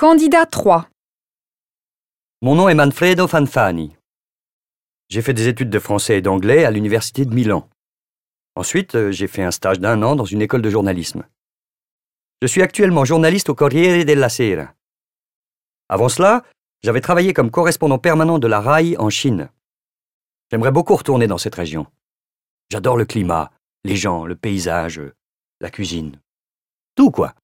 Candidat 3. Mon nom est Manfredo Fanfani. J'ai fait des études de français et d'anglais à l'université de Milan. Ensuite, euh, j'ai fait un stage d'un an dans une école de journalisme. Je suis actuellement journaliste au Corriere della Sera. Avant cela, j'avais travaillé comme correspondant permanent de la RAI en Chine. J'aimerais beaucoup retourner dans cette région. J'adore le climat, les gens, le paysage, la cuisine. Tout quoi.